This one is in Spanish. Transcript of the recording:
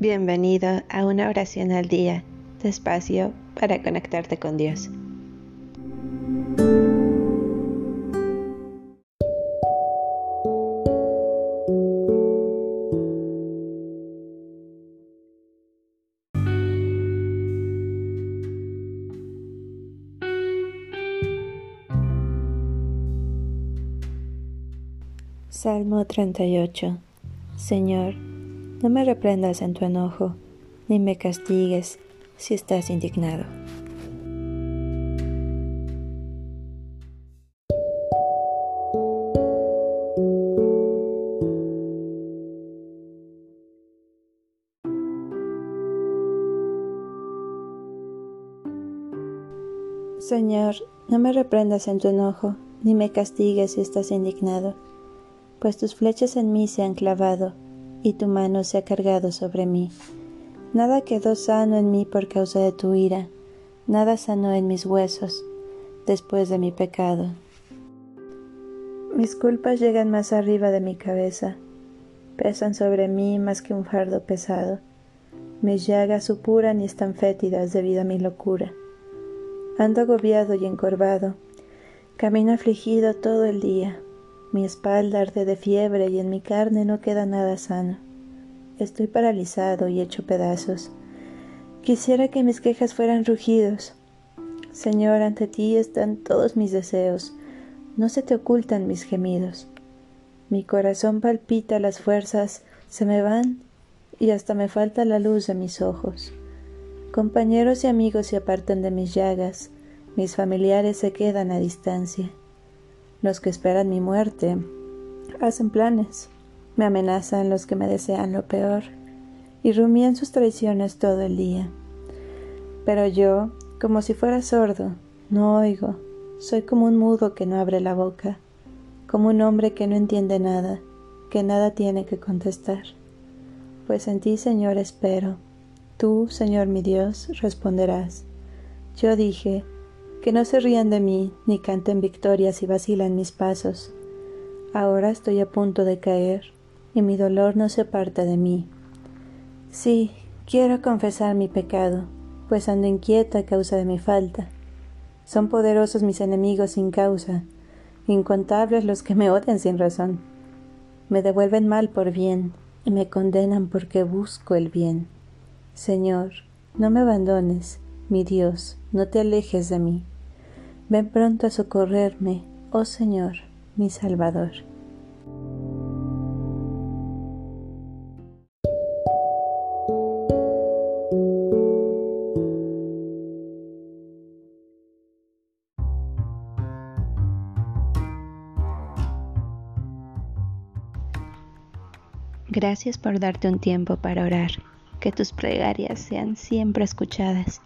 Bienvenido a una oración al día, despacio para conectarte con Dios. Salmo 38 Señor, no me reprendas en tu enojo, ni me castigues si estás indignado. Señor, no me reprendas en tu enojo, ni me castigues si estás indignado, pues tus flechas en mí se han clavado, y tu mano se ha cargado sobre mí. Nada quedó sano en mí por causa de tu ira, nada sanó en mis huesos después de mi pecado. Mis culpas llegan más arriba de mi cabeza, pesan sobre mí más que un fardo pesado. Mis llagas supuran y están fétidas debido a mi locura. Ando agobiado y encorvado, camino afligido todo el día. Mi espalda arde de fiebre y en mi carne no queda nada sano. Estoy paralizado y hecho pedazos. Quisiera que mis quejas fueran rugidos. Señor, ante ti están todos mis deseos, no se te ocultan mis gemidos. Mi corazón palpita, las fuerzas se me van y hasta me falta la luz de mis ojos. Compañeros y amigos se apartan de mis llagas, mis familiares se quedan a distancia. Los que esperan mi muerte hacen planes, me amenazan los que me desean lo peor y rumían sus traiciones todo el día. Pero yo, como si fuera sordo, no oigo, soy como un mudo que no abre la boca, como un hombre que no entiende nada, que nada tiene que contestar. Pues en ti, Señor, espero. Tú, Señor mi Dios, responderás. Yo dije, que no se rían de mí, ni canten victorias y vacilan mis pasos. Ahora estoy a punto de caer, y mi dolor no se aparta de mí. Sí, quiero confesar mi pecado, pues ando inquieta a causa de mi falta. Son poderosos mis enemigos sin causa, incontables los que me odian sin razón. Me devuelven mal por bien, y me condenan porque busco el bien. Señor, no me abandones, mi Dios, no te alejes de mí. Ven pronto a socorrerme, oh Señor, mi Salvador. Gracias por darte un tiempo para orar. Que tus plegarias sean siempre escuchadas.